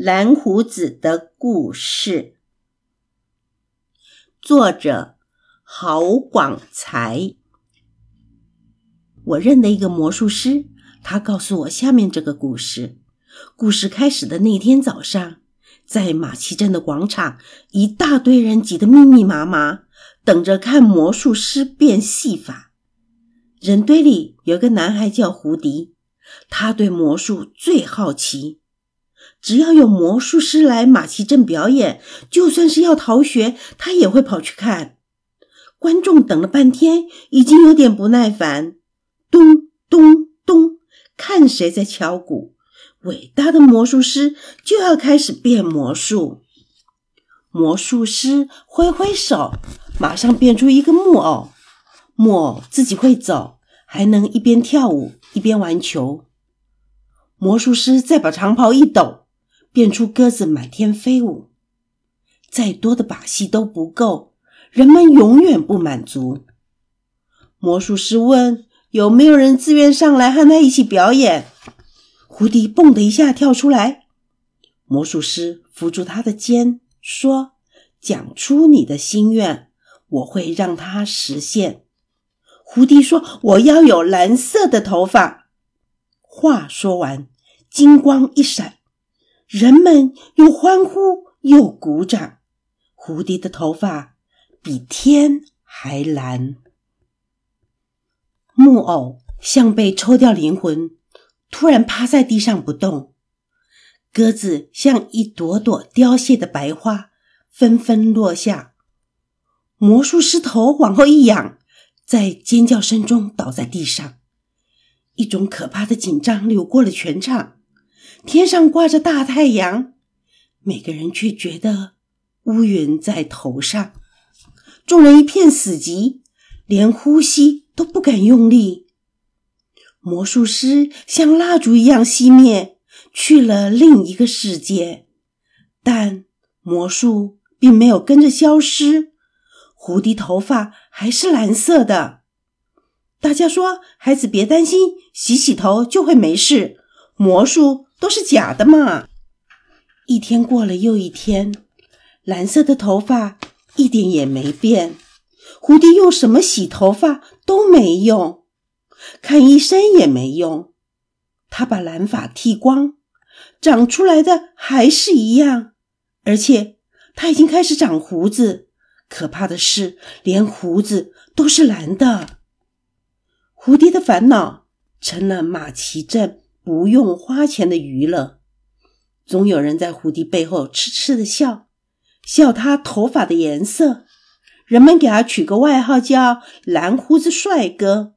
蓝胡子的故事，作者郝广才。我认得一个魔术师，他告诉我下面这个故事。故事开始的那天早上，在马其镇的广场，一大堆人挤得密密麻麻，等着看魔术师变戏法。人堆里有个男孩叫胡迪，他对魔术最好奇。只要有魔术师来马其镇表演，就算是要逃学，他也会跑去看。观众等了半天，已经有点不耐烦。咚咚咚，看谁在敲鼓。伟大的魔术师就要开始变魔术。魔术师挥挥手，马上变出一个木偶。木偶自己会走，还能一边跳舞一边玩球。魔术师再把长袍一抖。变出鸽子满天飞舞，再多的把戏都不够，人们永远不满足。魔术师问：“有没有人自愿上来和他一起表演？”胡迪蹦的一下跳出来，魔术师扶住他的肩，说：“讲出你的心愿，我会让它实现。”胡迪说：“我要有蓝色的头发。”话说完，金光一闪。人们又欢呼又鼓掌，蝴蝶的头发比天还蓝。木偶像被抽掉灵魂，突然趴在地上不动。鸽子像一朵朵凋谢的白花，纷纷落下。魔术师头往后一仰，在尖叫声中倒在地上。一种可怕的紧张流过了全场。天上挂着大太阳，每个人却觉得乌云在头上。众人一片死寂，连呼吸都不敢用力。魔术师像蜡烛一样熄灭，去了另一个世界。但魔术并没有跟着消失，胡迪头发还是蓝色的。大家说：“孩子别担心，洗洗头就会没事。”魔术。都是假的嘛！一天过了又一天，蓝色的头发一点也没变。蝴蝶用什么洗头发都没用，看医生也没用。他把蓝发剃光，长出来的还是一样，而且他已经开始长胡子。可怕的是，连胡子都是蓝的。蝴蝶的烦恼成了马奇镇。不用花钱的娱乐，总有人在胡迪背后痴痴的笑，笑他头发的颜色。人们给他取个外号叫“蓝胡子帅哥”。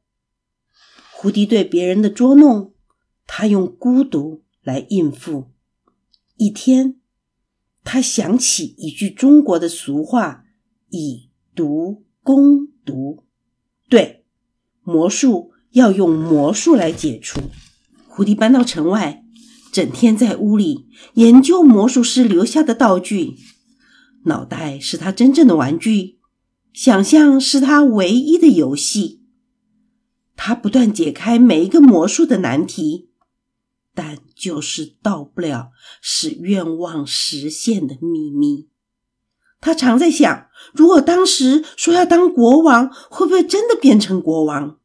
胡迪对别人的捉弄，他用孤独来应付。一天，他想起一句中国的俗话：“以毒攻毒”，对，魔术要用魔术来解除。胡迪搬到城外，整天在屋里研究魔术师留下的道具。脑袋是他真正的玩具，想象是他唯一的游戏。他不断解开每一个魔术的难题，但就是到不了使愿望实现的秘密。他常在想：如果当时说要当国王，会不会真的变成国王？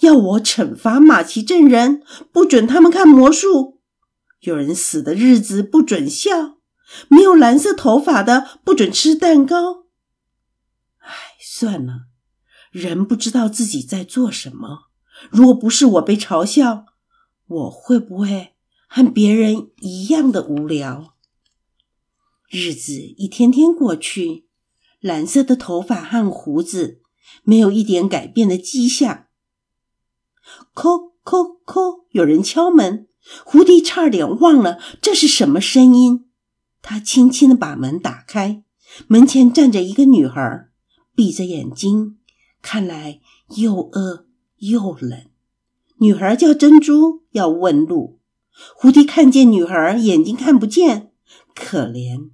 要我惩罚马其镇人，不准他们看魔术；有人死的日子不准笑；没有蓝色头发的不准吃蛋糕。唉，算了，人不知道自己在做什么。如果不是我被嘲笑，我会不会和别人一样的无聊？日子一天天过去，蓝色的头发和胡子没有一点改变的迹象。叩叩叩！有人敲门，胡迪差点忘了这是什么声音。他轻轻的把门打开，门前站着一个女孩，闭着眼睛，看来又饿又冷。女孩叫珍珠，要问路。胡迪看见女孩眼睛看不见，可怜，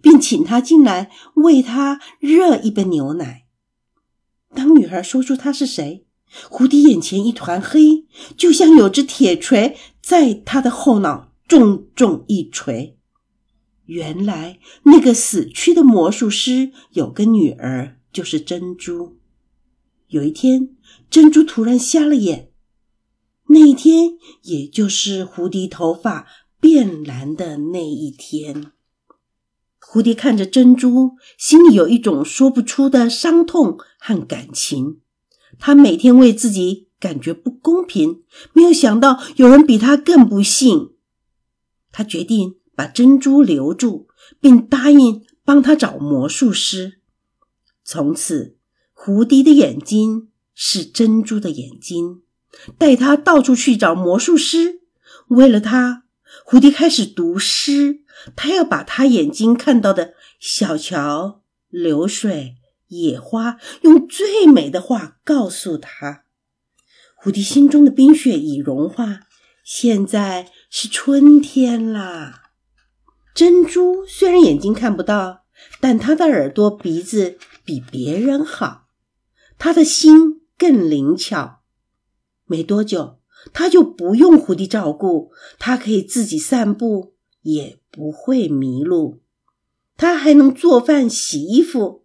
便请她进来，为她热一杯牛奶。当女孩说出她是谁。胡迪眼前一团黑，就像有只铁锤在他的后脑重重一锤。原来那个死去的魔术师有个女儿，就是珍珠。有一天，珍珠突然瞎了眼。那一天，也就是胡迪头发变蓝的那一天。胡迪看着珍珠，心里有一种说不出的伤痛和感情。他每天为自己感觉不公平，没有想到有人比他更不幸。他决定把珍珠留住，并答应帮他找魔术师。从此，胡迪的眼睛是珍珠的眼睛。带他到处去找魔术师。为了他，胡迪开始读诗。他要把他眼睛看到的小桥流水、野花，用最美的话告诉他。胡迪心中的冰雪已融化，现在是春天啦。珍珠虽然眼睛看不到，但它的耳朵、鼻子比别人好，她的心更灵巧。没多久，他就不用胡迪照顾，他可以自己散步，也不会迷路。他还能做饭、洗衣服。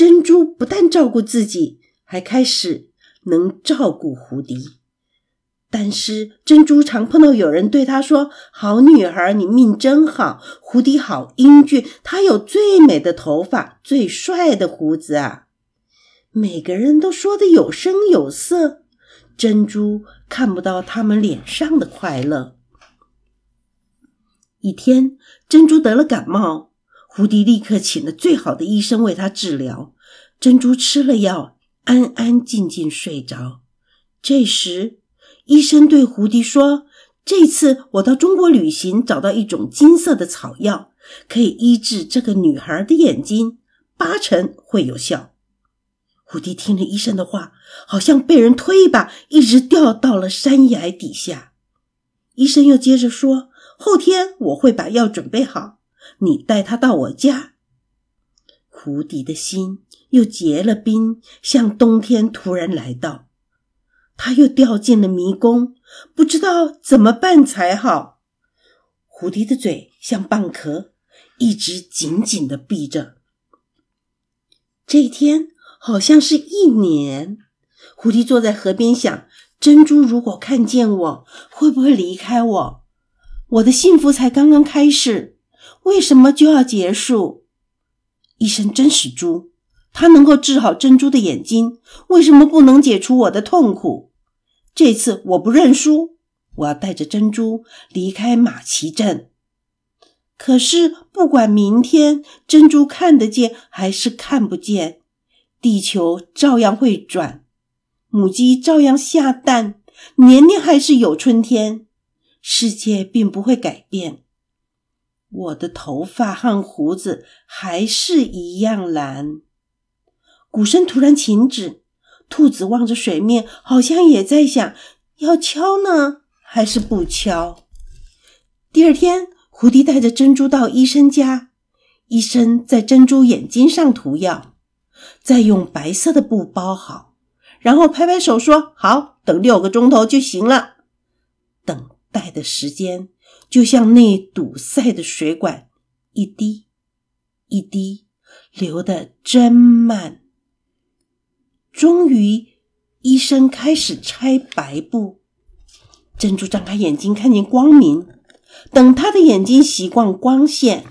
珍珠不但照顾自己，还开始能照顾胡迪。但是珍珠常碰到有人对她说：“好女孩，你命真好。”胡迪好英俊，他有最美的头发、最帅的胡子啊！每个人都说的有声有色。珍珠看不到他们脸上的快乐。一天，珍珠得了感冒，胡迪立刻请了最好的医生为他治疗。珍珠吃了药，安安静静睡着。这时，医生对胡迪说：“这次我到中国旅行，找到一种金色的草药，可以医治这个女孩的眼睛，八成会有效。”胡迪听了医生的话，好像被人推一把，一直掉到了山崖底下。医生又接着说：“后天我会把药准备好，你带他到我家。”胡迪的心又结了冰，像冬天突然来到，他又掉进了迷宫，不知道怎么办才好。胡迪的嘴像蚌壳，一直紧紧的闭着。这一天。好像是一年。胡迪坐在河边想：珍珠如果看见我，会不会离开我？我的幸福才刚刚开始，为什么就要结束？医生真是猪，他能够治好珍珠的眼睛，为什么不能解除我的痛苦？这次我不认输，我要带着珍珠离开马奇镇。可是不管明天珍珠看得见还是看不见。地球照样会转，母鸡照样下蛋，年年还是有春天，世界并不会改变。我的头发和胡子还是一样蓝。鼓声突然停止，兔子望着水面，好像也在想：要敲呢，还是不敲？第二天，胡迪带着珍珠到医生家，医生在珍珠眼睛上涂药。再用白色的布包好，然后拍拍手说：“好，等六个钟头就行了。”等待的时间就像那堵塞的水管，一滴一滴流得真慢。终于，医生开始拆白布。珍珠张开眼睛，看见光明。等他的眼睛习惯光线，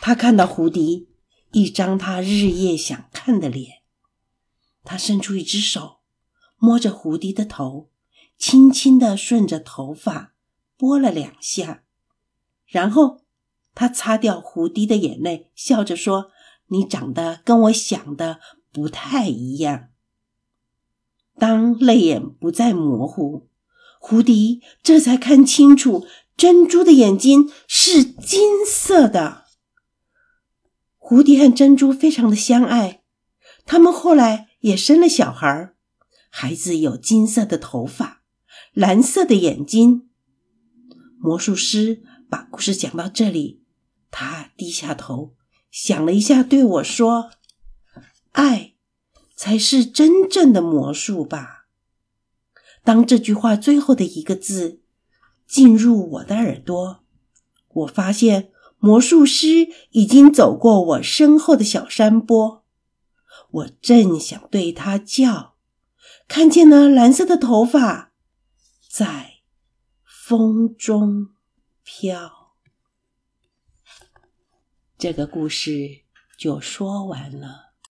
他看到胡迪。一张他日夜想看的脸，他伸出一只手，摸着胡迪的头，轻轻的顺着头发拨了两下，然后他擦掉胡迪的眼泪，笑着说：“你长得跟我想的不太一样。”当泪眼不再模糊，胡迪这才看清楚，珍珠的眼睛是金色的。胡迪和珍珠非常的相爱，他们后来也生了小孩孩子有金色的头发，蓝色的眼睛。魔术师把故事讲到这里他低下头想了一下对我说爱才是真正的魔术吧。当这句话最后的一个字进入我的耳朵我发现魔术师已经走过我身后的小山坡我正想对他叫看见了蓝色的头发在风中飘。这个故事就说完了。